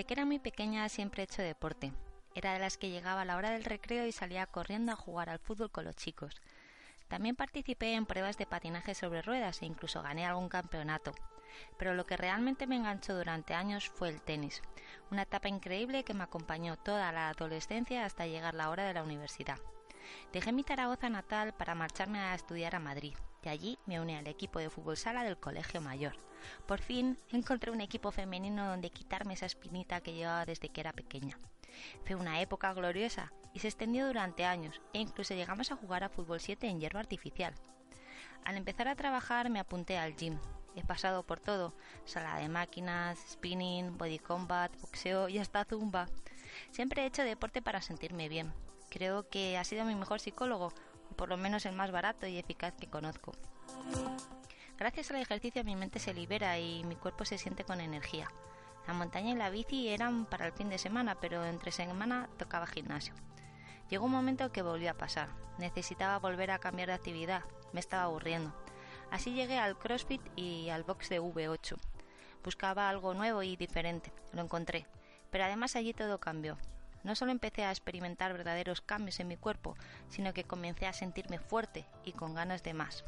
Desde que era muy pequeña siempre he hecho deporte. Era de las que llegaba a la hora del recreo y salía corriendo a jugar al fútbol con los chicos. También participé en pruebas de patinaje sobre ruedas e incluso gané algún campeonato. Pero lo que realmente me enganchó durante años fue el tenis, una etapa increíble que me acompañó toda la adolescencia hasta llegar la hora de la universidad. Dejé mi Zaragoza natal para marcharme a estudiar a Madrid y allí me uní al equipo de fútbol sala del Colegio Mayor. Por fin encontré un equipo femenino donde quitarme esa espinita que llevaba desde que era pequeña. Fue una época gloriosa y se extendió durante años e incluso llegamos a jugar a fútbol 7 en hierba artificial. Al empezar a trabajar me apunté al gym. He pasado por todo, sala de máquinas, spinning, body combat, boxeo y hasta zumba. Siempre he hecho deporte para sentirme bien. Creo que ha sido mi mejor psicólogo, por lo menos el más barato y eficaz que conozco. Gracias al ejercicio mi mente se libera y mi cuerpo se siente con energía. La montaña y la bici eran para el fin de semana, pero entre semana tocaba gimnasio. Llegó un momento que volvió a pasar. Necesitaba volver a cambiar de actividad. Me estaba aburriendo. Así llegué al CrossFit y al box de V8. Buscaba algo nuevo y diferente. Lo encontré. Pero además allí todo cambió. No solo empecé a experimentar verdaderos cambios en mi cuerpo, sino que comencé a sentirme fuerte y con ganas de más.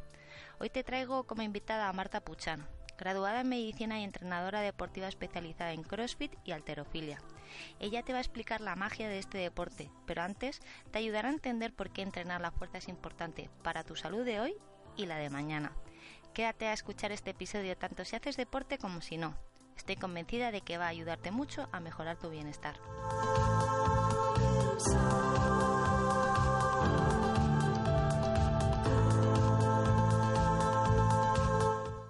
Hoy te traigo como invitada a Marta Puchan, graduada en medicina y entrenadora deportiva especializada en CrossFit y alterofilia. Ella te va a explicar la magia de este deporte, pero antes te ayudará a entender por qué entrenar la fuerza es importante para tu salud de hoy y la de mañana. Quédate a escuchar este episodio tanto si haces deporte como si no. Estoy convencida de que va a ayudarte mucho a mejorar tu bienestar.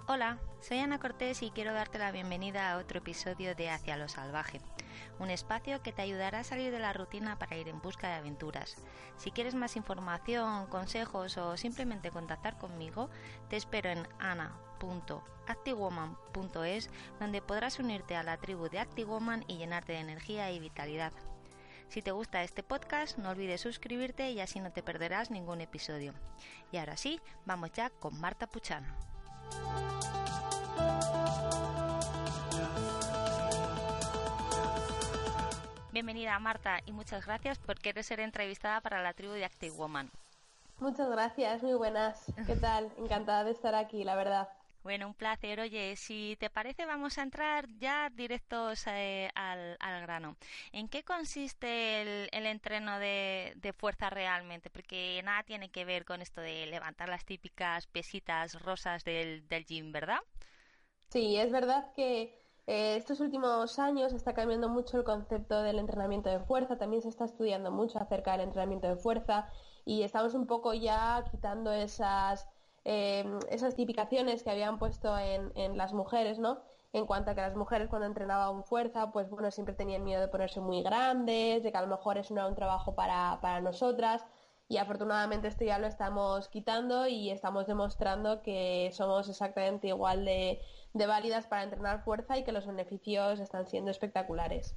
Hola, soy Ana Cortés y quiero darte la bienvenida a otro episodio de Hacia lo Salvaje, un espacio que te ayudará a salir de la rutina para ir en busca de aventuras. Si quieres más información, consejos o simplemente contactar conmigo, te espero en ana.actiwoman.es donde podrás unirte a la tribu de ActiWoman y llenarte de energía y vitalidad. Si te gusta este podcast, no olvides suscribirte y así no te perderás ningún episodio. Y ahora sí, vamos ya con Marta Puchano. Bienvenida Marta y muchas gracias por querer ser entrevistada para la tribu de Active Woman. Muchas gracias, muy buenas. ¿Qué tal? Encantada de estar aquí, la verdad. Bueno, un placer. Oye, si te parece, vamos a entrar ya directos eh, al, grano. ¿En qué consiste el, entreno de, fuerza realmente? Porque nada tiene que ver con esto de levantar las típicas pesitas rosas del, del gym, ¿verdad? Sí, es verdad que eh, estos últimos años está cambiando mucho el concepto del entrenamiento de fuerza, también se está estudiando mucho acerca del entrenamiento de fuerza y estamos un poco ya quitando esas, eh, esas tipificaciones que habían puesto en, en, las mujeres, ¿no? En cuanto a que las mujeres cuando entrenaban fuerza, pues bueno, siempre tenían miedo de ponerse muy grandes, de que a lo mejor eso no era un trabajo para, para nosotras y afortunadamente esto ya lo estamos quitando y estamos demostrando que somos exactamente igual de, válidas para entrenar fuerza y que los beneficios están siendo espectaculares.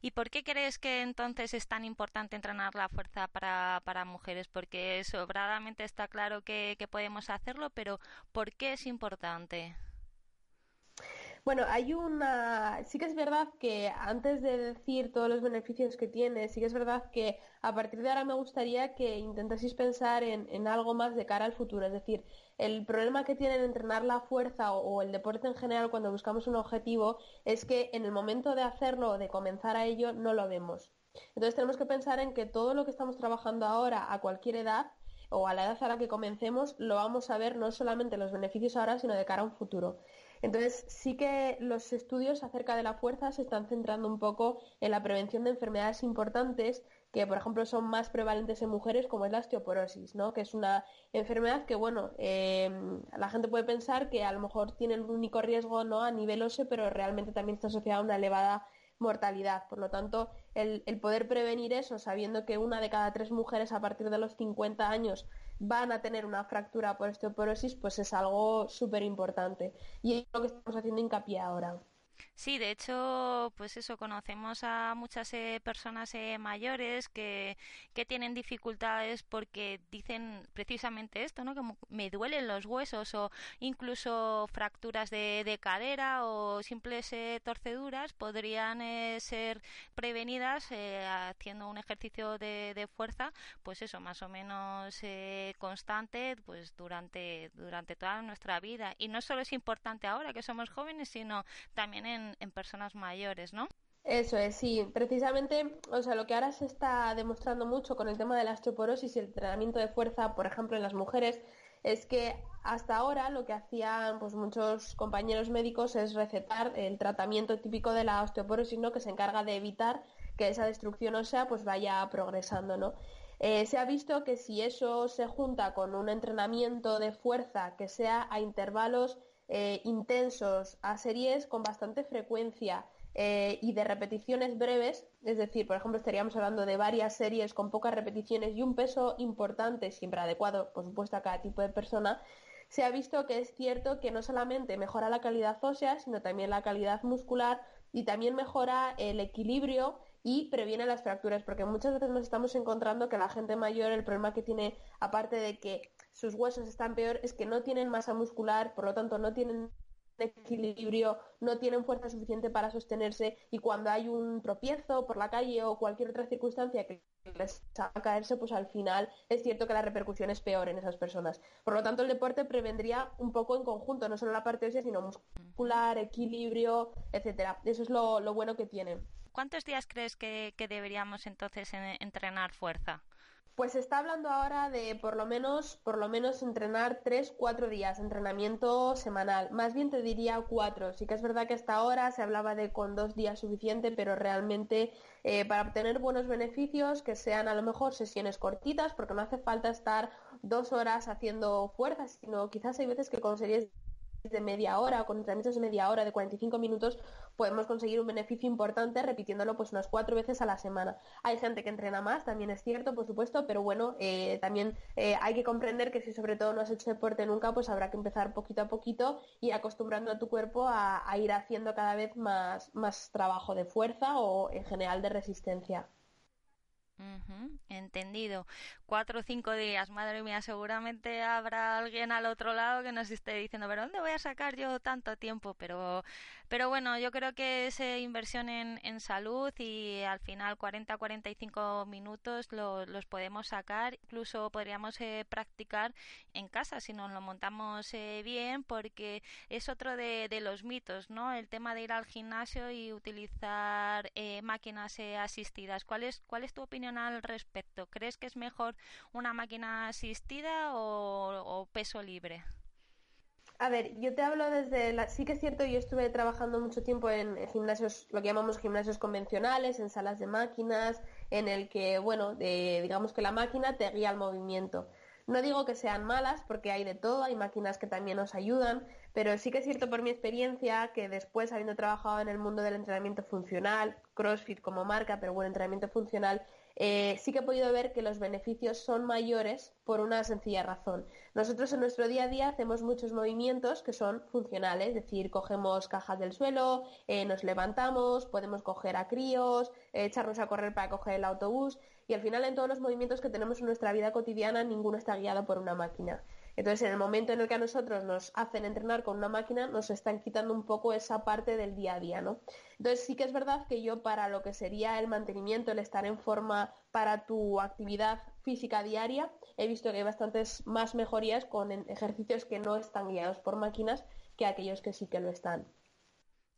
¿Y por qué crees que entonces es tan importante entrenar la fuerza para, para mujeres? Porque sobradamente está claro que, que podemos hacerlo, pero ¿por qué es importante? Bueno, hay una. Sí que es verdad que antes de decir todos los beneficios que tiene, sí que es verdad que a partir de ahora me gustaría que intentaseis pensar en, algo más de cara al futuro. Es decir, el problema que tiene entrenar la fuerza o, el deporte en general cuando buscamos un objetivo es que en el momento de hacerlo o de comenzar a ello no lo vemos. Entonces tenemos que pensar en que todo lo que estamos trabajando ahora a cualquier edad o a la edad a la que comencemos lo vamos a ver no solamente los beneficios ahora, sino de cara a un futuro. Entonces, sí que los estudios acerca de la fuerza se están centrando un poco en la prevención de enfermedades importantes que, por ejemplo, son más prevalentes en mujeres, como es la osteoporosis, ¿no? Que es una enfermedad que, bueno, eh, la gente puede pensar que a lo mejor tiene el único riesgo no a nivel óseo, pero realmente también está asociada a una elevada mortalidad. Por lo tanto, el, poder prevenir eso, sabiendo que una de cada tres mujeres a partir de los 50 años van a tener una fractura por osteoporosis, pues es algo súper importante. Y es lo que estamos haciendo hincapié ahora. Sí, de hecho, pues eso, conocemos a muchas eh, personas eh, mayores que, que tienen dificultades porque dicen precisamente esto, ¿no? Que me duelen los huesos o incluso fracturas de, de cadera o simples eh, torceduras podrían ser prevenidas haciendo un ejercicio de, de, fuerza, pues eso, más o menos constante, pues durante, durante toda nuestra vida. Y no solo es importante ahora que somos jóvenes, sino también en, personas mayores, ¿no? Eso es, sí. Precisamente, o sea, lo que ahora se está demostrando mucho con el tema de la osteoporosis y el entrenamiento de fuerza, por ejemplo, en las mujeres, es que hasta ahora lo que hacían pues muchos compañeros médicos es recetar el tratamiento típico de la osteoporosis, ¿no? Que se encarga de evitar que esa destrucción ósea pues vaya progresando, ¿no? Eh, se ha visto que si eso se junta con un entrenamiento de fuerza que sea a intervalos eh, intensos a series con bastante frecuencia eh, y de repeticiones breves, es decir, por ejemplo, estaríamos hablando de varias series con pocas repeticiones y un peso importante, siempre adecuado, por supuesto, a cada tipo de persona, se ha visto que es cierto que no solamente mejora la calidad ósea, sino también la calidad muscular y también mejora el equilibrio y previene las fracturas, porque muchas veces nos estamos encontrando que la gente mayor, el problema que tiene, aparte de que sus huesos están peor, es que no tienen masa muscular, por lo tanto no tienen equilibrio, no tienen fuerza suficiente para sostenerse y cuando hay un tropiezo por la calle o cualquier otra circunstancia que les haga caerse, pues al final es cierto que la repercusión es peor en esas personas. Por lo tanto, el deporte prevendría un poco en conjunto, no solo la parte ósea, sino muscular, equilibrio, etcétera. Eso es lo, bueno que tiene. ¿Cuántos días crees que, que deberíamos entonces entrenar fuerza? Pues se está hablando ahora de por lo menos, por lo menos entrenar tres, cuatro días, entrenamiento semanal. Más bien te diría cuatro. Sí que es verdad que hasta ahora se hablaba de con dos días suficiente, pero realmente eh, para obtener buenos beneficios, que sean a lo mejor sesiones cortitas, porque no hace falta estar dos horas haciendo fuerzas, sino quizás hay veces que con de media hora o con entrenamientos de media hora, de 45 minutos, podemos conseguir un beneficio importante repitiéndolo pues unas cuatro veces a la semana. Hay gente que entrena más, también es cierto, por supuesto, pero bueno, eh, también eh, hay que comprender que si sobre todo no has hecho deporte nunca, pues habrá que empezar poquito a poquito y acostumbrando a tu cuerpo a, ir haciendo cada vez más, más trabajo de fuerza o en general de resistencia. Entendido. Cuatro o cinco días, madre mía, seguramente habrá alguien al otro lado que nos esté diciendo, ¿pero dónde voy a sacar yo tanto tiempo? Pero pero bueno, yo creo que es inversión en, en salud y al final 40-45 minutos los podemos sacar. Incluso podríamos eh, practicar en casa si nos lo montamos eh, bien porque es otro de, de, los mitos, ¿no? El tema de ir al gimnasio y utilizar eh, máquinas asistidas. ¿Cuál es, ¿Cuál es tu opinión al respecto? ¿Crees que es mejor una máquina asistida o peso libre? A ver, yo te hablo desde la... Sí que es cierto, yo estuve trabajando mucho tiempo en gimnasios, lo que llamamos gimnasios convencionales, en salas de máquinas, en el que, bueno, digamos que la máquina te guía al movimiento. No digo que sean malas, porque hay de todo, hay máquinas que también nos ayudan, pero sí que es cierto por mi experiencia que después, habiendo trabajado en el mundo del entrenamiento funcional, CrossFit como marca, pero bueno, entrenamiento funcional, eh, sí que he podido ver que los beneficios son mayores por una sencilla razón. Nosotros en nuestro día a día hacemos muchos movimientos que son funcionales, es decir, cogemos cajas del suelo, eh, nos levantamos, podemos coger a críos, eh, echarnos a correr para coger el autobús y al final en todos los movimientos que tenemos en nuestra vida cotidiana ninguno está guiado por una máquina. Entonces, en el momento en el que a nosotros nos hacen entrenar con una máquina, nos están quitando un poco esa parte del día a día, ¿no? Entonces, sí que es verdad que yo para lo que sería el mantenimiento, el estar en forma para tu actividad física diaria, he visto que hay bastantes más mejorías con ejercicios que no están guiados por máquinas que aquellos que sí que lo están.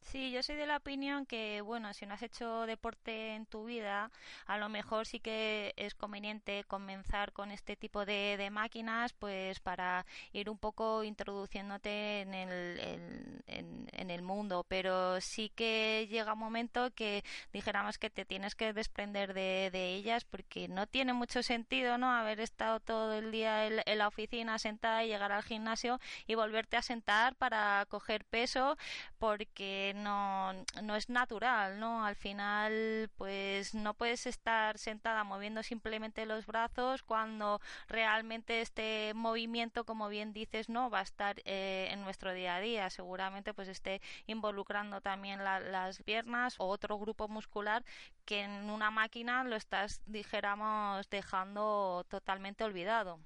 Sí, yo soy de la opinión que, bueno, si no has hecho deporte en tu vida, a lo mejor sí que es conveniente comenzar con este tipo de, de máquinas, pues para ir un poco introduciéndote en el, en, el mundo. Pero sí que llega un momento que dijéramos que te tienes que desprender de, de ellas porque no tiene mucho sentido, ¿no? Haber estado todo el día en, en la oficina sentada y llegar al gimnasio y volverte a sentar para coger peso porque no, no es natural, ¿no? Al final, pues no puedes estar sentada moviendo simplemente los brazos cuando realmente este movimiento, como bien dices, no va a estar eh, en nuestro día a día. Seguramente pues esté involucrando también las piernas o otro grupo muscular que en una máquina lo estás, dijéramos, dejando totalmente olvidado.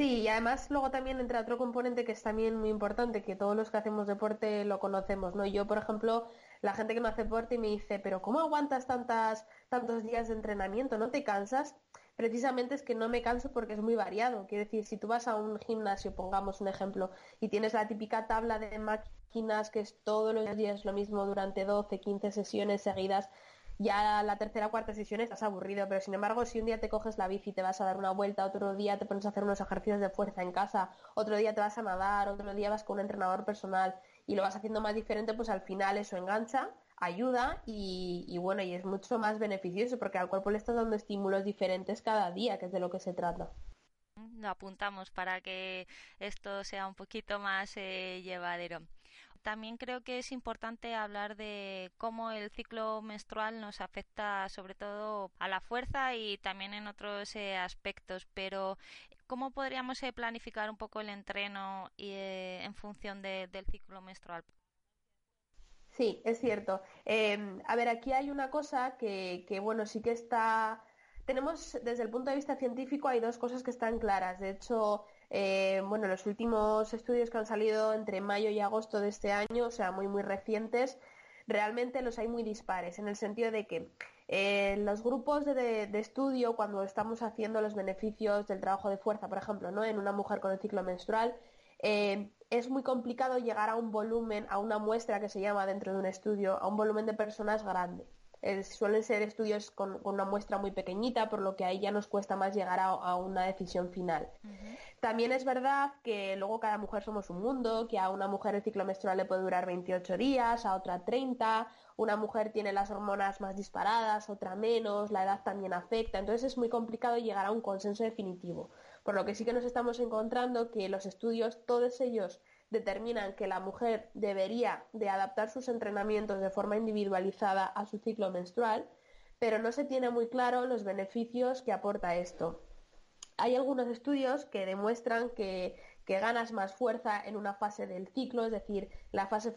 Sí, y además luego también entra otro componente que es también muy importante, que todos los que hacemos deporte lo conocemos, ¿no? Yo, por ejemplo, la gente que no hace deporte me dice, pero ¿cómo aguantas tantas, tantos días de entrenamiento? ¿No te cansas? Precisamente es que no me canso porque es muy variado. Quiero decir, si tú vas a un gimnasio, pongamos un ejemplo, y tienes la típica tabla de máquinas que es todos los días lo mismo durante 12, 15 sesiones seguidas, ya la tercera o cuarta sesión estás aburrido, pero sin embargo, si un día te coges la bici y te vas a dar una vuelta, otro día te pones a hacer unos ejercicios de fuerza en casa, otro día te vas a nadar, otro día vas con un entrenador personal y lo vas haciendo más diferente, pues al final eso engancha, ayuda y, y bueno, y es mucho más beneficioso porque al cuerpo le estás dando estímulos diferentes cada día, que es de lo que se trata lo apuntamos para que esto sea un poquito más eh, llevadero. También creo que es importante hablar de cómo el ciclo menstrual nos afecta sobre todo a la fuerza y también en otros eh, aspectos, pero ¿cómo podríamos eh, planificar un poco el entreno eh, en función del ciclo menstrual? Sí, es cierto. Em, a ver, aquí hay una cosa que, que, bueno, sí que está... Tenemos, desde el punto de vista científico, hay dos cosas que están claras. De hecho, eh, bueno, los últimos estudios que han salido entre mayo y agosto de este año, o sea, muy, muy recientes, realmente los hay muy dispares, en el sentido de que eh, los grupos de, estudio, cuando estamos haciendo los beneficios del trabajo de fuerza, por ejemplo, ¿no? en una mujer con el ciclo menstrual, eh, es muy complicado llegar a un volumen, a una muestra que se llama dentro de un estudio, a un volumen de personas grande. suelen ser estudios con, una muestra muy pequeñita, por lo que ahí ya nos cuesta más llegar a, una decisión final. También es verdad que luego cada mujer somos un mundo, que a una mujer el ciclo menstrual le puede durar 28 días, a otra 30, una mujer tiene las hormonas más disparadas, otra menos, la edad también afecta, entonces es muy complicado llegar a un consenso definitivo. Por lo que sí que nos estamos encontrando que los estudios, todos ellos determinan que la mujer debería de adaptar sus entrenamientos de forma individualizada a su ciclo menstrual, pero no se tiene muy claro los beneficios que aporta esto hay algunos estudios que demuestran que, ganas más fuerza en una fase del ciclo, es decir, la fase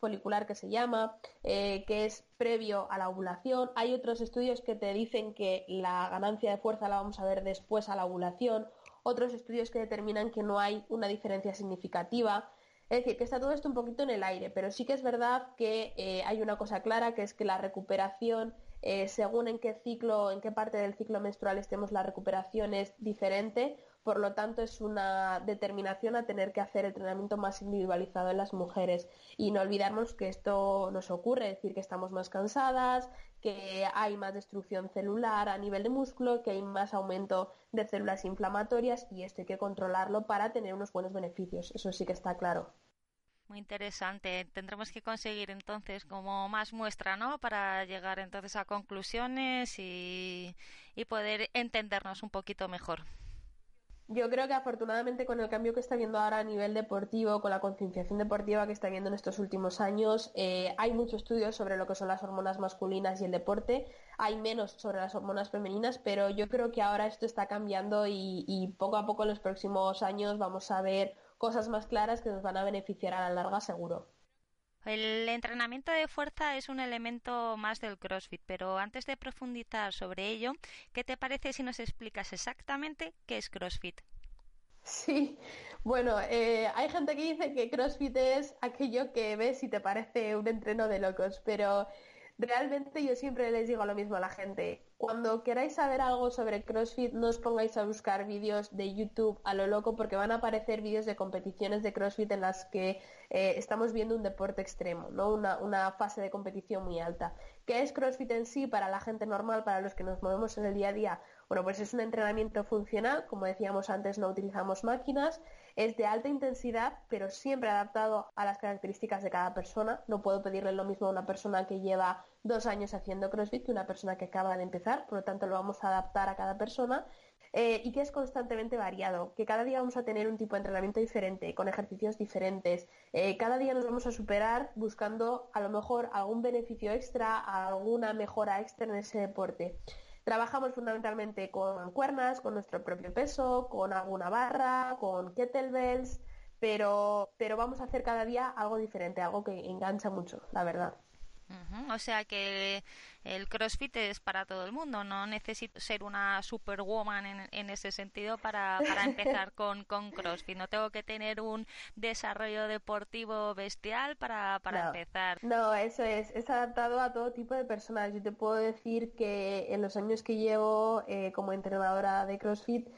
folicular que se llama, eh, que es previo a la ovulación. Hay otros estudios que te dicen que la ganancia de fuerza la vamos a ver después a la ovulación. Otros estudios que determinan que no hay una diferencia significativa. Es decir, que está todo esto un poquito en el aire, pero sí que es verdad que eh, hay una cosa clara, que es que la recuperación eh, según en qué ciclo, en qué parte del ciclo menstrual estemos, la recuperación es diferente. Por lo tanto, es una determinación a tener que hacer entrenamiento más individualizado en las mujeres. Y no olvidarnos que esto nos ocurre, es decir, que estamos más cansadas, que hay más destrucción celular a nivel de músculo, que hay más aumento de células inflamatorias y esto hay que controlarlo para tener unos buenos beneficios. Eso sí que está claro. Muy interesante. Tendremos que conseguir entonces como más muestra, ¿no? Para llegar entonces a conclusiones y, y poder entendernos un poquito mejor. Yo creo que afortunadamente con el cambio que está viendo ahora a nivel deportivo, con la concienciación deportiva que está viendo en estos últimos años, eh, hay muchos estudios sobre lo que son las hormonas masculinas y el deporte. Hay menos sobre las hormonas femeninas, pero yo creo que ahora esto está cambiando y, y poco a poco en los próximos años vamos a ver cosas más claras que nos van a beneficiar a la larga seguro. El entrenamiento de fuerza es un elemento más del CrossFit, pero antes de profundizar sobre ello, ¿qué te parece si nos explicas exactamente qué es CrossFit? Sí, bueno, eh, hay gente que dice que CrossFit es aquello que ves y te parece un entreno de locos, pero realmente yo siempre les digo lo mismo a la gente. Cuando queráis saber algo sobre CrossFit, no os pongáis a buscar vídeos de YouTube a lo loco porque van a aparecer vídeos de competiciones de CrossFit en las que eh, estamos viendo un deporte extremo, ¿no? Una, una, fase de competición muy alta. ¿Qué es CrossFit en sí para la gente normal, para los que nos movemos en el día a día? Bueno, pues es un entrenamiento funcional, como decíamos antes, no utilizamos máquinas, es de alta intensidad, pero siempre adaptado a las características de cada persona. No puedo pedirle lo mismo a una persona que lleva dos años haciendo CrossFit que una persona que acaba de empezar, por lo tanto lo vamos a adaptar a cada persona eh, y que es constantemente variado, que cada día vamos a tener un tipo de entrenamiento diferente, con ejercicios diferentes. Eh, cada día nos vamos a superar buscando a lo mejor algún beneficio extra, alguna mejora extra en ese deporte. Trabajamos fundamentalmente con cuernas, con nuestro propio peso, con alguna barra, con kettlebells, pero, pero vamos a hacer cada día algo diferente, algo que engancha mucho, la verdad. O sea que el CrossFit es para todo el mundo, no necesito ser una superwoman en, en ese sentido para, para empezar con, con, CrossFit, no tengo que tener un desarrollo deportivo bestial para, para empezar. No, eso es, es adaptado a todo tipo de personas. Yo te puedo decir que en los años que llevo eh, como entrenadora de CrossFit,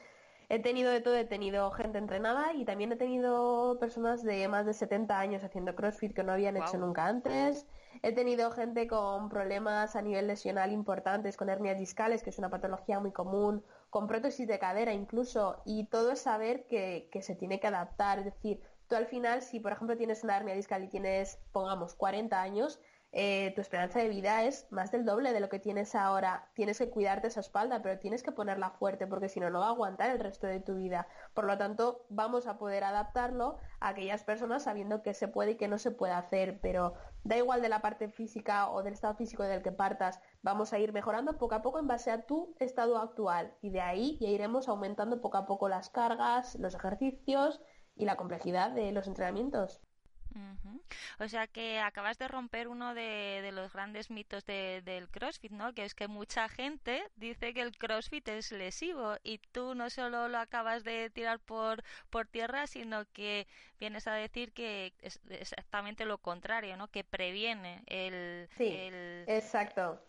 he tenido de todo, he tenido gente entrenada y también he tenido personas de más de 70 años haciendo CrossFit que no habían hecho nunca antes. He tenido gente con problemas a nivel lesional importantes, con hernias discales, que es una patología muy común, con prótesis de cadera incluso, y todo es saber que, que se tiene que adaptar. Es decir, tú al final, si por ejemplo tienes una hernia discal y tienes, pongamos, 40 años, eh, tu esperanza de vida es más del doble de lo que tienes ahora. Tienes que cuidarte esa espalda, pero tienes que ponerla fuerte porque si no, no va a aguantar el resto de tu vida. Por lo tanto, vamos a poder adaptarlo a aquellas personas sabiendo que se puede y que no se puede hacer, pero da igual de la parte física o del estado físico del que partas, vamos a ir mejorando poco a poco en base a tu estado actual y de ahí ya iremos aumentando poco a poco las cargas, los ejercicios y la complejidad de los entrenamientos. O sea que acabas de romper uno de, los grandes mitos del CrossFit, ¿no? Que es que mucha gente dice que el CrossFit es lesivo y tú no solo lo acabas de tirar por, por tierra, sino que vienes a decir que es exactamente lo contrario, ¿no? Que previene el... Sí, exacto.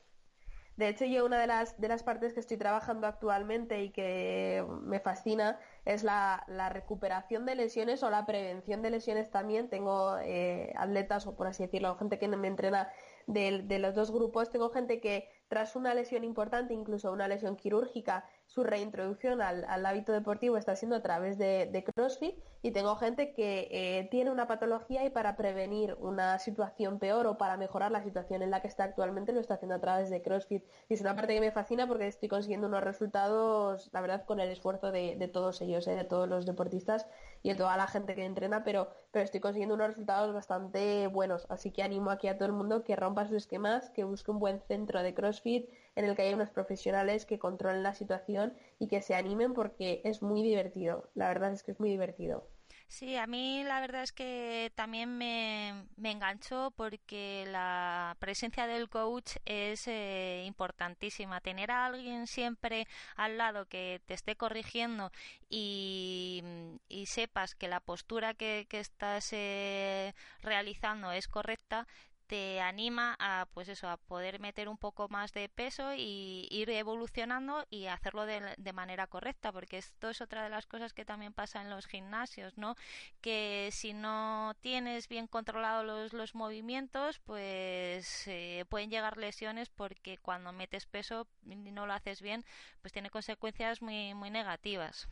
De hecho, yo una de las, de las partes que estoy trabajando actualmente y que me fascina es la, recuperación de lesiones o la prevención de lesiones también. Tengo eh, atletas, o por así decirlo, gente que me entrena de, los dos grupos. Tengo gente que tras una lesión importante, incluso una lesión quirúrgica, su reintroducción al, hábito deportivo está siendo a través de, CrossFit y tengo gente que eh, tiene una patología y para prevenir una situación peor o para mejorar la situación en la que está actualmente lo está haciendo a través de CrossFit. Y es una parte que me fascina porque estoy consiguiendo unos resultados, la verdad, con el esfuerzo de, todos ellos, eh, de todos los deportistas y de toda la gente que entrena, pero, pero estoy consiguiendo unos resultados bastante buenos. Así que animo aquí a todo el mundo que rompa sus esquemas, que busque un buen centro de CrossFit en el que haya unos profesionales que controlen la situación y que se animen porque es muy divertido. La verdad es que es muy divertido. Sí, a mí la verdad es que también me, me enganchó porque la presencia del coach es eh, importantísima. Tener a alguien siempre al lado que te esté corrigiendo y, sepas que la postura que, que estás eh, realizando es correcta, te anima a pues eso a poder meter un poco más de peso y ir evolucionando y hacerlo de, de, manera correcta porque esto es otra de las cosas que también pasa en los gimnasios no que si no tienes bien controlados los, los movimientos pues eh, pueden llegar lesiones porque cuando metes peso y no lo haces bien pues tiene consecuencias muy muy negativas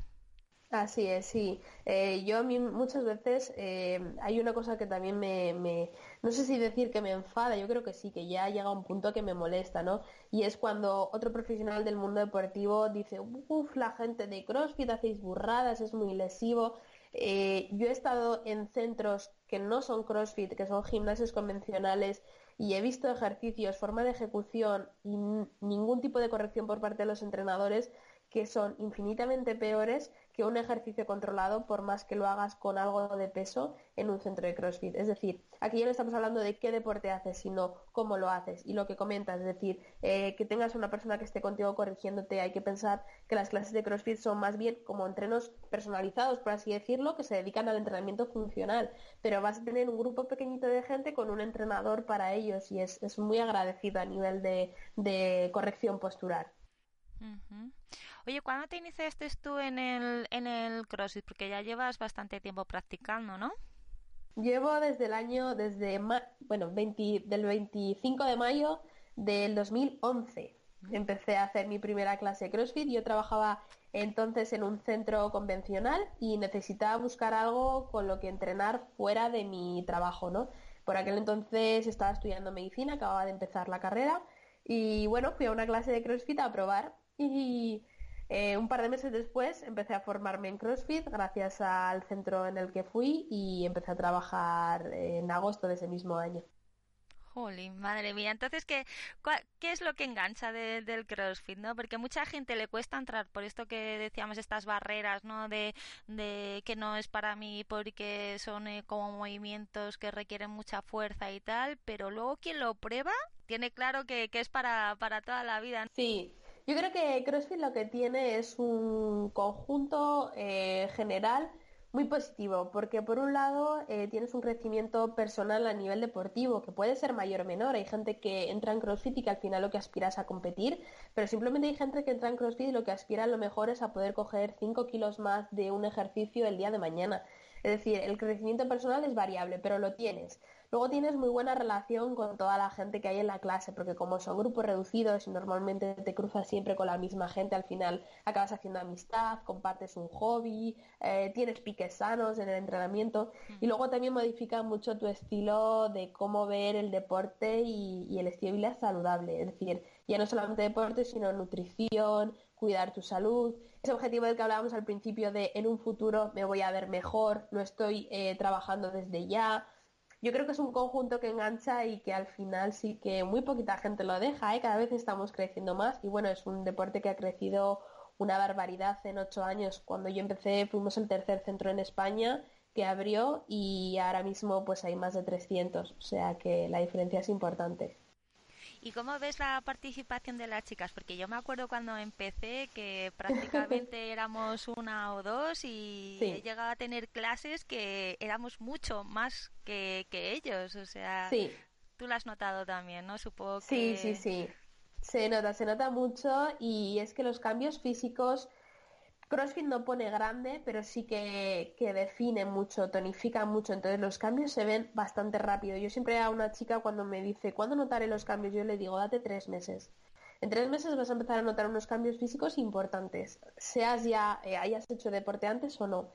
Así es, sí. Eh, yo a mí muchas veces eh, hay una cosa que también me, no sé si decir que me enfada, yo creo que sí, que ya llega un punto que me molesta, ¿no? Y es cuando otro profesional del mundo deportivo dice, uff, la gente de CrossFit hacéis burradas, es muy lesivo. Eh, yo he estado en centros que no son CrossFit, que son gimnasios convencionales, y he visto ejercicios, forma de ejecución y ningún tipo de corrección por parte de los entrenadores que son infinitamente peores que un ejercicio controlado por más que lo hagas con algo de peso en un centro de CrossFit. Es decir, aquí ya no estamos hablando de qué deporte haces, sino cómo lo haces y lo que comentas. Es decir, eh, que tengas una persona que esté contigo corrigiéndote. Hay que pensar que las clases de CrossFit son más bien como entrenos personalizados, por así decirlo, que se dedican al entrenamiento funcional. Pero vas a tener un grupo pequeñito de gente con un entrenador para ellos y es, muy agradecido a nivel de, corrección postural. Oye, ¿cuándo te iniciaste tú en el, en el CrossFit? Porque ya llevas bastante tiempo practicando, ¿no? Llevo desde el año, desde, bueno, del 25 de mayo del 2011. empecé a hacer mi primera clase de CrossFit. Yo trabajaba entonces en un centro convencional y necesitaba buscar algo con lo que entrenar fuera de mi trabajo, ¿no? Por aquel entonces estaba estudiando medicina, acababa de empezar la carrera y bueno, fui a una clase de CrossFit a probar y eh, un par de meses después empecé a formarme en CrossFit gracias al centro en el que fui y empecé a trabajar en agosto de ese mismo año. Jolín, madre mía. Entonces, ¿qué, ¿qué es lo que engancha del CrossFit? ¿no? Porque mucha gente le cuesta entrar por esto que decíamos, estas barreras, ¿no? De, que no es para mí porque son eh, como movimientos que requieren mucha fuerza y tal, pero luego quien lo prueba tiene claro que, es para, para toda la vida. Sí, yo creo que CrossFit lo que tiene es un conjunto eh, general muy positivo, porque por un lado eh, tienes un crecimiento personal a nivel deportivo, que puede ser mayor o menor. Hay gente que entra en CrossFit y que al final lo que aspira es a competir, pero simplemente hay gente que entra en CrossFit y lo que aspira a lo mejor es a poder coger 5 kilos más de un ejercicio el día de mañana. Es decir, el crecimiento personal es variable, pero lo tienes. Luego tienes muy buena relación con toda la gente que hay en la clase, porque como son grupos reducidos y normalmente te cruzas siempre con la misma gente, al final acabas haciendo amistad, compartes un hobby, eh, tienes piques sanos en el entrenamiento y luego también modifica mucho tu estilo de cómo ver el deporte y, el estilo de vida saludable. Es decir, ya no solamente deporte, sino nutrición, cuidar tu salud. Ese objetivo del que hablábamos al principio de en un futuro me voy a ver mejor, lo estoy eh, trabajando desde ya, yo creo que es un conjunto que engancha y que al final sí que muy poquita gente lo deja, ¿eh? cada vez estamos creciendo más y bueno, es un deporte que ha crecido una barbaridad en ocho años. Cuando yo empecé fuimos el tercer centro en España que abrió y ahora mismo pues hay más de 300, o sea que la diferencia es importante. ¿Y cómo ves la participación de las chicas? Porque yo me acuerdo cuando empecé que prácticamente éramos una o dos y he llegado a tener clases que éramos mucho más que, ellos. O sea, tú lo has notado también, ¿no? Supongo que... Sí, sí, sí. Se nota, se nota mucho y es que los cambios físicos CrossFit no pone grande, pero sí que, define mucho, tonifica mucho, entonces los cambios se ven bastante rápido. Yo siempre a una chica cuando me dice, ¿cuándo notaré los cambios? Yo le digo, date tres meses. En tres meses vas a empezar a notar unos cambios físicos importantes, seas ya, eh, hayas hecho deporte antes o no.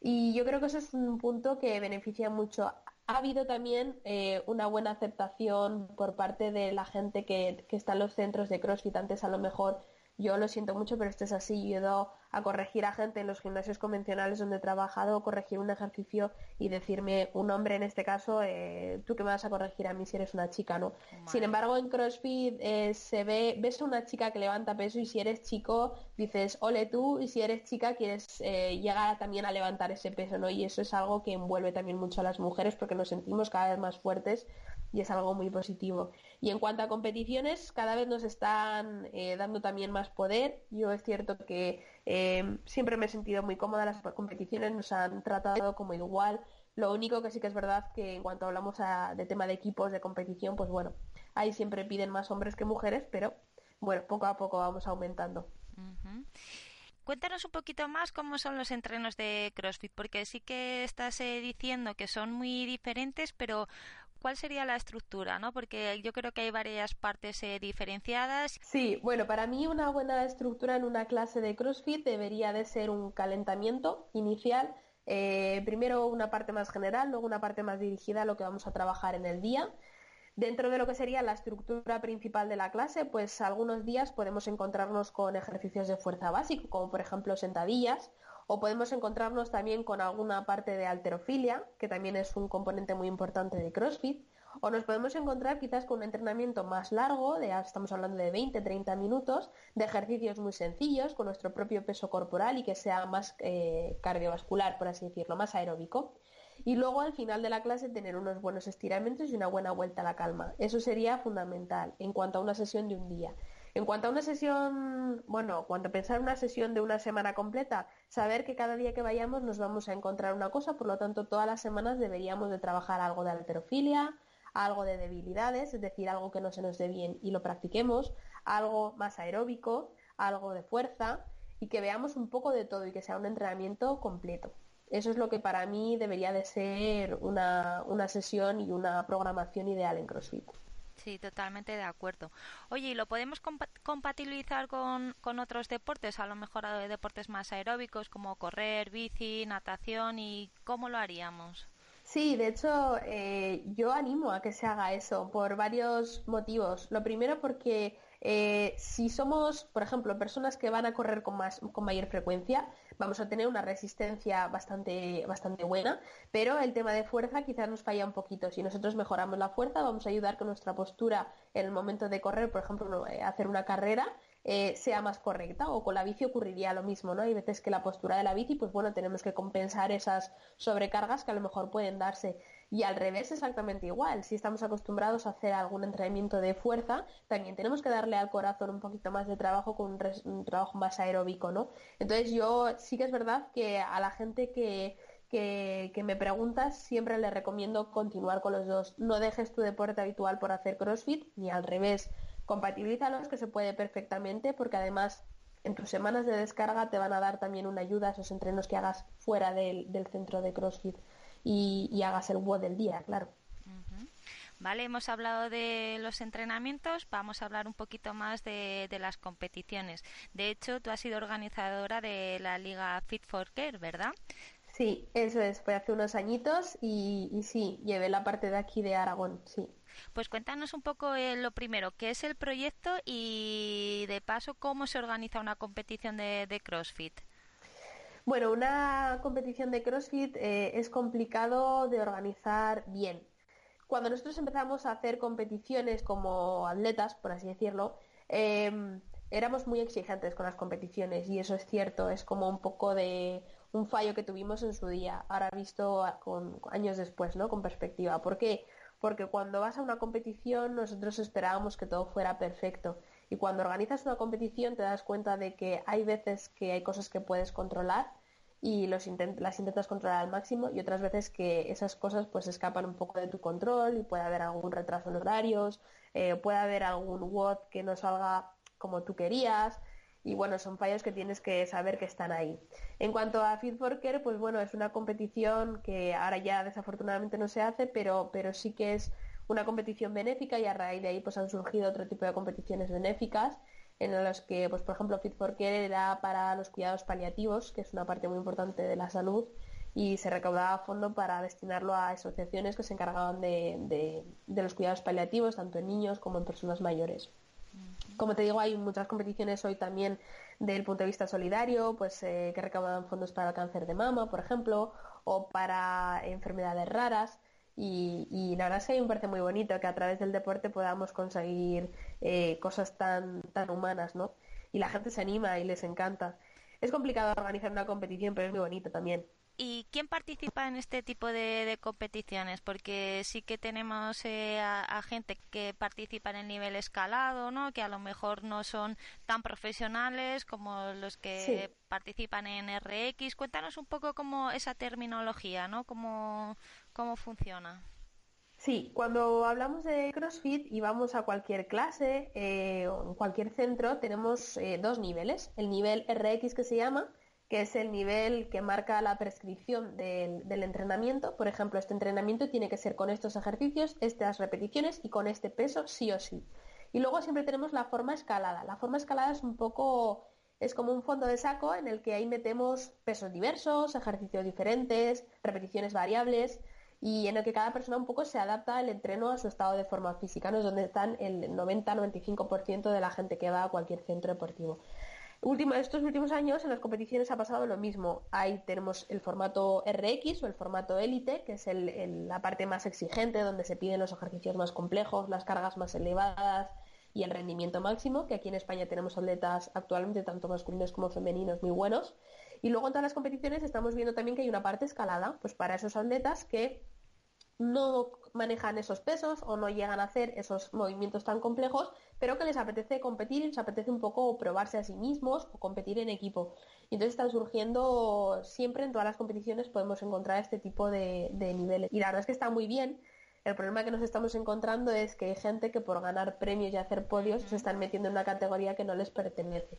Y yo creo que eso es un punto que beneficia mucho. Ha habido también eh, una buena aceptación por parte de la gente que, que está en los centros de CrossFit. Antes a lo mejor yo lo siento mucho, pero esto es así. Yo he ido a corregir a gente en los gimnasios convencionales donde he trabajado, corregir un ejercicio y decirme un hombre en este caso, eh, tú que me vas a corregir a mí si eres una chica, ¿no? Sin embargo, en CrossFit eh, se ve, ves a una chica que levanta peso y si eres chico dices, ole tú, y si eres chica quieres eh, llegar también a levantar ese peso, ¿no? Y eso es algo que envuelve también mucho a las mujeres porque nos sentimos cada vez más fuertes y es algo muy positivo. Y en cuanto a competiciones, cada vez nos están eh, dando también más poder. Yo es cierto que eh, siempre me he sentido muy cómoda, las competiciones nos han tratado como igual. Lo único que sí que es verdad que en cuanto hablamos de tema de equipos de competición, pues bueno, ahí siempre piden más hombres que mujeres, pero bueno, poco a poco vamos aumentando. Cuéntanos un poquito más cómo son los entrenos de CrossFit, porque sí que estás eh, diciendo que son muy diferentes, pero ¿cuál sería la estructura? ¿no? Porque yo creo que hay varias partes eh, diferenciadas. Sí, bueno, para mí una buena estructura en una clase de CrossFit debería de ser un calentamiento inicial. Eh, primero una parte más general, luego una parte más dirigida a lo que vamos a trabajar en el día. Dentro de lo que sería la estructura principal de la clase, pues algunos días podemos encontrarnos con ejercicios de fuerza básico, como por ejemplo sentadillas, o podemos encontrarnos también con alguna parte de alterofilia, que también es un componente muy importante de CrossFit, o nos podemos encontrar quizás con un entrenamiento más largo, de, estamos hablando de 20-30 minutos, de ejercicios muy sencillos, con nuestro propio peso corporal y que sea más eh, cardiovascular, por así decirlo, más aeróbico. Y luego al final de la clase tener unos buenos estiramientos y una buena vuelta a la calma. Eso sería fundamental en cuanto a una sesión de un día. En cuanto a una sesión, bueno, cuando pensar una sesión de una semana completa, saber que cada día que vayamos nos vamos a encontrar una cosa, por lo tanto todas las semanas deberíamos de trabajar algo de alterofilia, algo de debilidades, es decir, algo que no se nos dé bien y lo practiquemos, algo más aeróbico, algo de fuerza y que veamos un poco de todo y que sea un entrenamiento completo. Eso es lo que para mí debería de ser una, una sesión y una programación ideal en CrossFit. Sí, totalmente de acuerdo. Oye, ¿y lo podemos compatibilizar con, otros deportes? A lo mejor deportes más aeróbicos como correr, bici, natación y ¿cómo lo haríamos? Sí, de hecho, eh, yo animo a que se haga eso por varios motivos. Lo primero porque eh, si somos, por ejemplo, personas que van a correr con, más, con mayor frecuencia, vamos a tener una resistencia bastante, bastante buena, pero el tema de fuerza quizás nos falla un poquito. Si nosotros mejoramos la fuerza, vamos a ayudar con nuestra postura en el momento de correr, por ejemplo, eh, hacer una carrera, eh, sea más correcta o con la bici ocurriría lo mismo, ¿no? Hay veces que la postura de la bici, pues bueno, tenemos que compensar esas sobrecargas que a lo mejor pueden darse. Y al revés exactamente igual, si estamos acostumbrados a hacer algún entrenamiento de fuerza, también tenemos que darle al corazón un poquito más de trabajo con un, trabajo más aeróbico, ¿no? Entonces yo sí que es verdad que a la gente que, que, me preguntas, siempre le recomiendo continuar con los dos. No dejes tu deporte habitual por hacer CrossFit, ni al revés compatibilízalos que se puede perfectamente porque además en tus semanas de descarga te van a dar también una ayuda a esos entrenos que hagas fuera del, centro de CrossFit y, hagas el WOD del día, claro. Vale, hemos hablado de los entrenamientos, vamos a hablar un poquito más de, las competiciones. De hecho, tú has sido organizadora de la Liga Fit for Care, ¿verdad? Sí, eso es, fue hace unos añitos y, y sí, llevé la parte de aquí de Aragón, sí. Pues cuéntanos un poco eh, lo primero, qué es el proyecto y de paso cómo se organiza una competición de, CrossFit. Bueno, una competición de CrossFit eh, es complicado de organizar bien. Cuando nosotros empezamos a hacer competiciones como atletas, por así decirlo, em, éramos muy exigentes con las competiciones y eso es cierto, es como un poco de un fallo que tuvimos en su día, ahora visto años después, ¿no? Con perspectiva. ¿Por qué? porque cuando vas a una competición nosotros esperábamos que todo fuera perfecto y cuando organizas una competición te das cuenta de que hay veces que hay cosas que puedes controlar y las intentas controlar al máximo y otras veces que esas cosas pues escapan un poco de tu control y puede haber algún retraso en horarios, eh, puede haber algún WOD que no salga como tú querías y bueno, son fallos que tienes que saber que están ahí. En cuanto a Fit pues bueno, es una competición que ahora ya desafortunadamente no se hace, pero, pero sí que es una competición benéfica y a raíz de ahí pues han surgido otro tipo de competiciones benéficas en las que, pues por ejemplo, Fit era para los cuidados paliativos, que es una parte muy importante de la salud, y se recaudaba fondo para destinarlo a asociaciones que se encargaban de los cuidados paliativos, tanto en niños como en personas mayores. Como te digo, hay muchas competiciones hoy también del punto de vista solidario, pues eh, que recaudan fondos para el cáncer de mama, por ejemplo, o para enfermedades raras. Y, la verdad es que a mí me parece muy bonito que a través del deporte podamos conseguir eh, cosas tan, tan humanas, ¿no? Y la gente se anima y les encanta. Es complicado organizar una competición, pero es muy bonito también. ¿Y quién participa en este tipo de, competiciones? Porque sí que tenemos eh, a, gente que participa en el nivel escalado, ¿no? Que a lo mejor no son tan profesionales como los que participan en RX. Cuéntanos un poco cómo esa terminología, ¿no? Cómo, cómo funciona. Sí, cuando hablamos de CrossFit y vamos a cualquier clase eh, o en cualquier centro, tenemos eh, dos niveles. El nivel RX que se llama, que es el nivel que marca la prescripción del, entrenamiento. Por ejemplo, este entrenamiento tiene que ser con estos ejercicios, estas repeticiones y con este peso sí o sí. Y luego siempre tenemos la forma escalada. La forma escalada es un poco, es como un fondo de saco en el que ahí metemos pesos diversos, ejercicios diferentes, repeticiones variables y en el que cada persona un poco se adapta el entreno a su estado de forma física, ¿no? es donde están el 90-95% de la gente que va a cualquier centro deportivo estos últimos años en las competiciones ha pasado lo mismo. Ahí tenemos el formato RX o el formato élite, que es la parte más exigente, donde se piden los ejercicios más complejos, las cargas más elevadas y el rendimiento máximo, que aquí en España tenemos atletas actualmente, tanto masculinos como femeninos, muy buenos. Y luego en todas las competiciones estamos viendo también que hay una parte escalada, pues para esos atletas que no manejan esos pesos o no llegan a hacer esos movimientos tan complejos, pero que les apetece competir y les apetece un poco probarse a sí mismos o competir en equipo. Y entonces están surgiendo siempre en todas las competiciones podemos encontrar este tipo de, niveles. Y la verdad es que está muy bien. El problema que nos estamos encontrando es que hay gente que por ganar premios y hacer podios se están metiendo en una categoría que no les pertenece.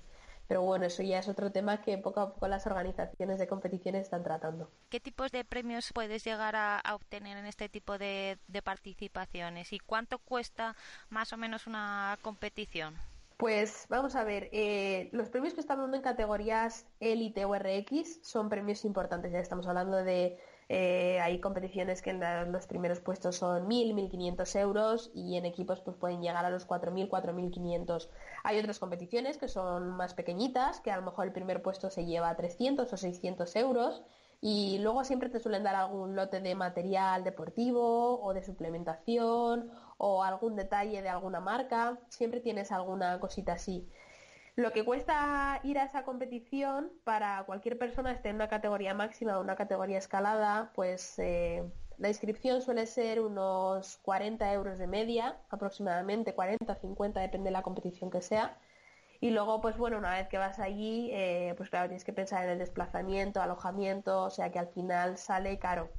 Pero bueno, eso ya es otro tema que poco a poco las organizaciones de competiciones están tratando. ¿Qué tipos de premios puedes llegar a, obtener en este tipo de, participaciones y cuánto cuesta más o menos una competición? Pues vamos a ver, eh, los premios que están dando en categorías élite o RX son premios importantes, ya estamos hablando de eh, hay competiciones que en los primeros puestos son 1.000, 1.500 euros y en equipos pues pueden llegar a los 4.000, 4.500. Hay otras competiciones que son más pequeñitas, que a lo mejor el primer puesto se lleva 300 o 600 euros y luego siempre te suelen dar algún lote de material deportivo o de suplementación o algún detalle de alguna marca. Siempre tienes alguna cosita así. Lo que cuesta ir a esa competición para cualquier persona esté en una categoría máxima o una categoría escalada, pues eh, la inscripción suele ser unos 40 euros de media, aproximadamente 40, 50, depende de la competición que sea. Y luego, pues bueno, una vez que vas allí, eh, pues claro, tienes que pensar en el desplazamiento, alojamiento, o sea que al final sale caro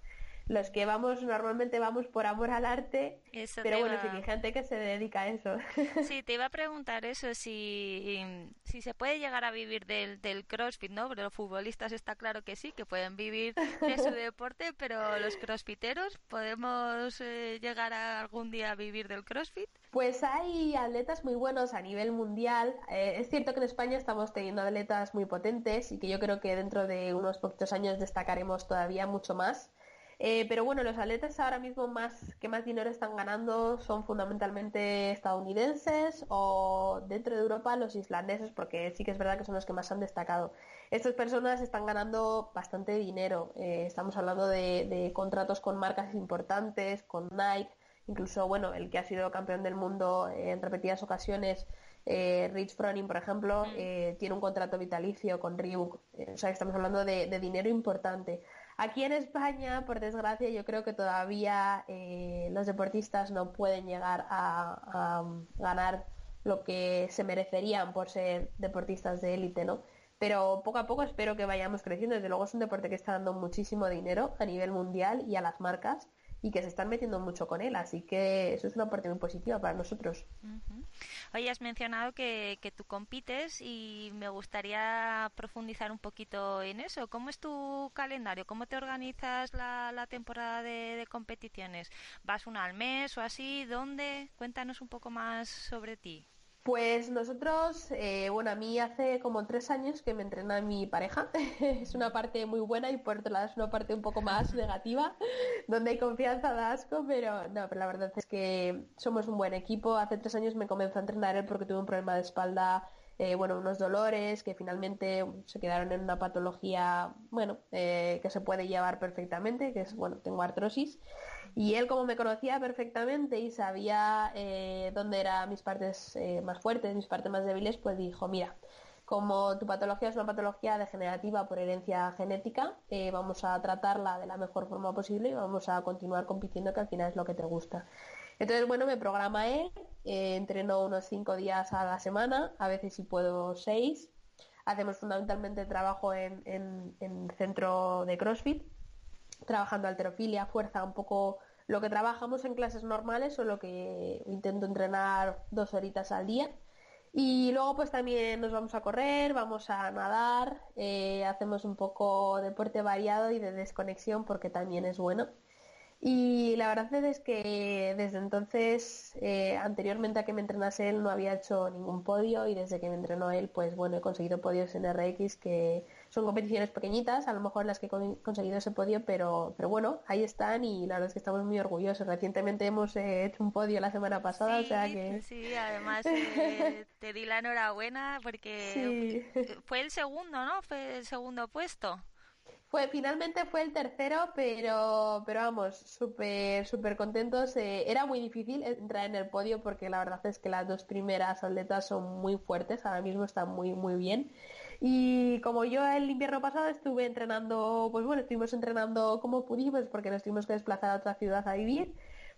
los que vamos normalmente vamos por amor al arte, pero bueno, sí, hay gente que se dedica a eso. Sí, te iba a preguntar eso, si, si se puede llegar a vivir del, del CrossFit, ¿no? Pero los futbolistas está claro que sí, que pueden vivir de su deporte, pero los crossfiteros, ¿podemos eh, llegar a algún día a vivir del CrossFit? Pues hay atletas muy buenos a nivel mundial. Eh, es cierto que en España estamos teniendo atletas muy potentes y que yo creo que dentro de unos poquitos años destacaremos todavía mucho más. Eh, pero bueno, los atletas ahora mismo más que más dinero están ganando son fundamentalmente estadounidenses o dentro de Europa los islandeses, porque sí que es verdad que son los que más han destacado. Estas personas están ganando bastante dinero. Eh, estamos hablando de, contratos con marcas importantes, con Nike, incluso bueno, el que ha sido campeón del mundo en repetidas ocasiones. Eh, Rich Froning, por ejemplo, mm. tiene un contrato vitalicio con Reebok. o sea, estamos hablando de dinero importante. Aquí en España, por desgracia, yo creo que todavía eh, los deportistas no pueden llegar a, ganar lo que se merecerían por ser deportistas de élite, ¿no? Pero poco a poco espero que vayamos creciendo. Desde luego es un deporte que está dando muchísimo dinero a nivel mundial y a las marcas y que se están metiendo mucho con él. Así que eso es una parte muy positiva para nosotros. Hoy has mencionado que, que, tú compites y me gustaría profundizar un poquito en eso. ¿Cómo es tu calendario? ¿Cómo te organizas la, temporada de, de, competiciones? ¿Vas una al mes o así? ¿Dónde? Cuéntanos un poco más sobre ti. Pues nosotros, eh, bueno, a mí hace como tres años que me entrena mi pareja. es una parte muy buena y por otro lado es una parte un poco más negativa, donde hay confianza, da asco, pero no, pero la verdad es que somos un buen equipo. Hace tres años me comenzó a entrenar él porque tuve un problema de espalda, eh, bueno, unos dolores que finalmente se quedaron en una patología, bueno, eh, que se puede llevar perfectamente, que es, bueno, tengo artrosis. Y él como me conocía perfectamente y sabía eh, dónde eran mis partes eh, más fuertes, mis partes más débiles, pues dijo, mira, como tu patología es una patología degenerativa por herencia genética, eh, vamos a tratarla de la mejor forma posible y vamos a continuar compitiendo, que al final es lo que te gusta. Entonces, bueno, me programa él, entreno unos cinco días a la semana, a veces si puedo seis. Hacemos fundamentalmente trabajo en, en, en centro de CrossFit, trabajando alterofilia, fuerza, un poco lo que trabajamos en clases normales o lo que intento entrenar dos horitas al día. Y luego pues también nos vamos a correr, vamos a nadar, eh, hacemos un poco deporte variado y de desconexión porque también es bueno. Y la verdad es que desde entonces, eh, anteriormente a que me entrenase él, no había hecho ningún podio y desde que me entrenó él, pues bueno, he conseguido podios en RX que son competiciones pequeñitas, a lo mejor las que he conseguido ese podio, pero, pero bueno, ahí están y la verdad es que estamos muy orgullosos. Recientemente hemos eh, hecho un podio la semana pasada, o sea que... Sí, además eh, te di la enhorabuena porque fue el segundo, ¿no? Fue el segundo puesto. Fue, finalmente fue el tercero, pero, pero vamos, súper, súper contentos. Eh, era muy difícil entrar en el podio porque la verdad es que las dos primeras atletas son muy fuertes, ahora mismo están muy, muy bien. Y como yo el invierno pasado estuve entrenando, pues bueno, estuvimos entrenando como pudimos porque nos tuvimos que desplazar a otra ciudad a vivir.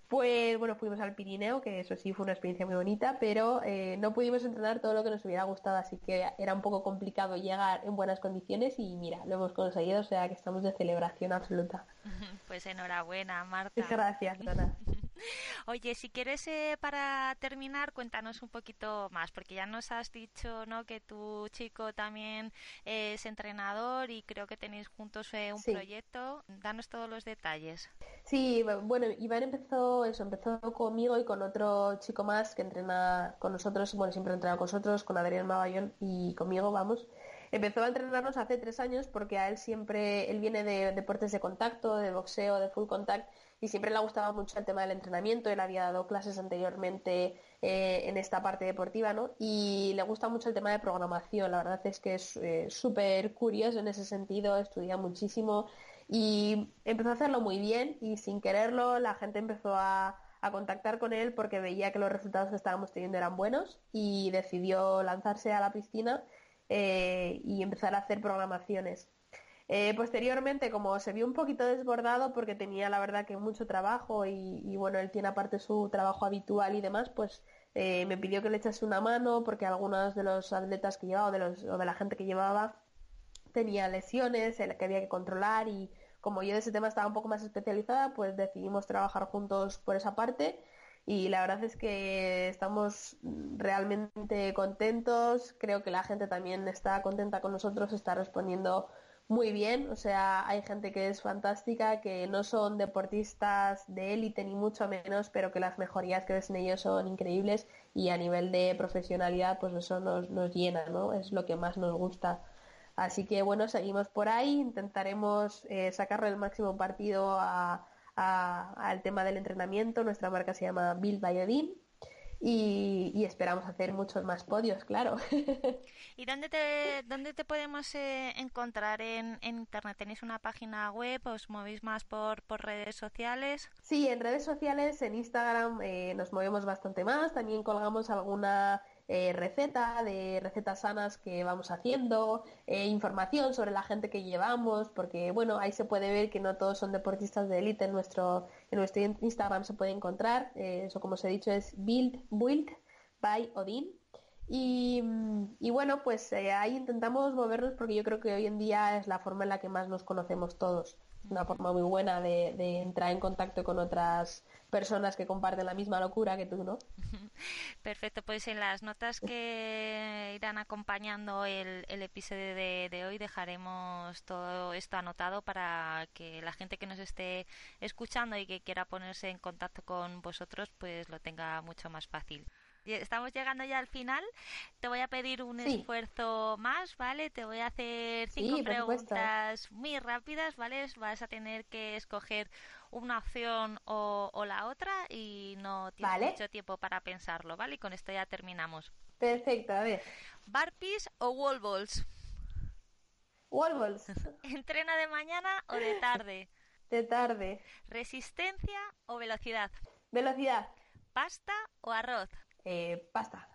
Pues bueno, fuimos al Pirineo, que eso sí fue una experiencia muy bonita, pero eh, no pudimos entrenar todo lo que nos hubiera gustado, así que era un poco complicado llegar en buenas condiciones y mira, lo hemos conseguido, o sea que estamos de celebración absoluta. Pues enhorabuena, Marta. Gracias, Dona. Oye, si quieres eh, para terminar, cuéntanos un poquito más, porque ya nos has dicho ¿no? que tu chico también es entrenador y creo que tenéis juntos eh, un proyecto. Danos todos los detalles. Sí, bueno, Iván empezó eso, empezó conmigo y con otro chico más que entrena con nosotros, bueno, siempre entrena con nosotros, con Adrián Magallón y conmigo, vamos. Empezó a entrenarnos hace tres años porque a él siempre, él viene de deportes de contacto, de boxeo, de full contact y siempre le gustaba mucho el tema del entrenamiento, él había dado clases anteriormente eh, en esta parte deportiva, ¿no? Y le gusta mucho el tema de programación, la verdad es que es eh, súper curioso en ese sentido, estudia muchísimo y empezó a hacerlo muy bien y sin quererlo la gente empezó a, a contactar con él porque veía que los resultados que estábamos teniendo eran buenos y decidió lanzarse a la piscina eh, y empezar a hacer programaciones. Eh, posteriormente, como se vio un poquito desbordado porque tenía la verdad que mucho trabajo y, bueno, él tiene aparte su trabajo habitual y demás, pues eh, me pidió que le echase una mano porque algunos de los atletas que llevaba o de, los, o de la gente que llevaba tenía lesiones que había que controlar y como yo de ese tema estaba un poco más especializada, pues decidimos trabajar juntos por esa parte y la verdad es que estamos realmente contentos, creo que la gente también está contenta con nosotros, está respondiendo muy bien, o sea, hay gente que es fantástica, que no son deportistas de élite ni mucho menos, pero que las mejorías que ves en ellos son increíbles y a nivel de profesionalidad, pues eso nos, nos llena, ¿no? Es lo que más nos gusta. Así que bueno, seguimos por ahí, intentaremos eh, sacarle el máximo partido al tema del entrenamiento. Nuestra marca se llama Bill Bayodin y, esperamos hacer muchos más podios, claro. ¿Y dónde te, dónde te podemos eh, encontrar en, Internet? ¿Tenéis una página web? ¿Os movéis más por, por redes sociales? Sí, en redes sociales, en Instagram eh, nos movemos bastante más. También colgamos alguna eh, receta, de recetas sanas que vamos haciendo, eh, información sobre la gente que llevamos, porque bueno, ahí se puede ver que no todos son deportistas de élite en nuestro, en nuestro Instagram se puede encontrar, eh, eso como os he dicho es Build, Build by Odin. Y, y bueno, pues ahí intentamos movernos porque yo creo que hoy en día es la forma en la que más nos conocemos todos. Una forma muy buena de, de entrar en contacto con otras personas que comparten la misma locura que tú, ¿no? Perfecto, pues en las notas que irán acompañando el, episodio de, hoy dejaremos todo esto anotado para que la gente que nos esté escuchando y que quiera ponerse en contacto con vosotros pues lo tenga mucho más fácil. Estamos llegando ya al final. Te voy a pedir un esfuerzo más, ¿vale? Te voy a hacer cinco preguntas muy rápidas, ¿vale? Vas a tener que escoger una opción o, la otra y no tienes mucho tiempo para pensarlo, ¿vale? Y con esto ya terminamos. Perfecto, a ver. ¿Barpees o wall balls? Wall balls. ¿Entrena de mañana o de tarde? De tarde. ¿Resistencia o velocidad? Velocidad. ¿Pasta o arroz? Eh, pasta.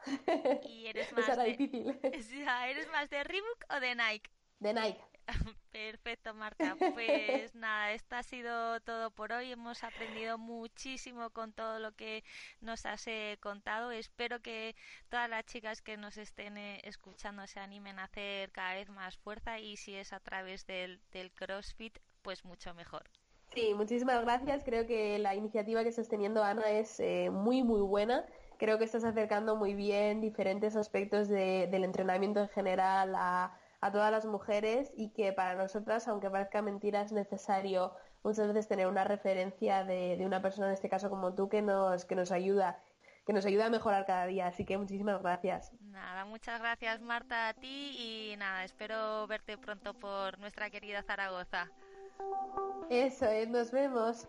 ¿Y eres más de... difícil. ¿Eres más de Reebok o de Nike? De Nike. Perfecto, Marta. Pues nada, esto ha sido todo por hoy. Hemos aprendido muchísimo con todo lo que nos has eh, contado. Espero que todas las chicas que nos estén eh, escuchando se animen a hacer cada vez más fuerza y si es a través del, del CrossFit, pues mucho mejor. Sí, muchísimas gracias. Creo que la iniciativa que estás teniendo, Ana, es eh, muy, muy buena. Creo que estás acercando muy bien diferentes aspectos del entrenamiento en general a a todas las mujeres y que para nosotras, aunque parezca mentira, es necesario muchas veces tener una referencia de, de, una persona, en este caso como tú, que nos, que nos ayuda que nos ayuda a mejorar cada día. Así que muchísimas gracias. Nada, muchas gracias Marta a ti y nada, espero verte pronto por nuestra querida Zaragoza. Eso es, nos vemos.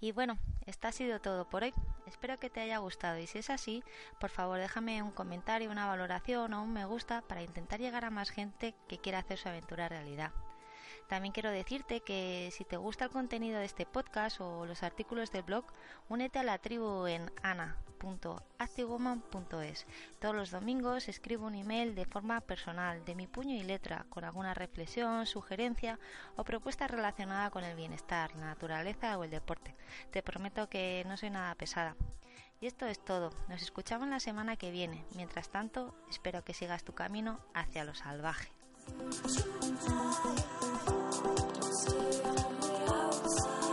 Y bueno, esto ha sido todo por hoy. Espero que te haya gustado y si es así, por favor déjame un comentario, una valoración o un me gusta para intentar llegar a más gente que quiera hacer su aventura realidad. También quiero decirte que si te gusta el contenido de este podcast o los artículos del blog, únete a la tribu en ana.activewoman.es. Todos los domingos escribo un email de forma personal, de mi puño y letra, con alguna reflexión, sugerencia o propuesta relacionada con el bienestar, la naturaleza o el deporte. Te prometo que no soy nada pesada. Y esto es todo. Nos escuchamos la semana que viene. Mientras tanto, espero que sigas tu camino hacia lo salvaje. Tonight, stay on the outside.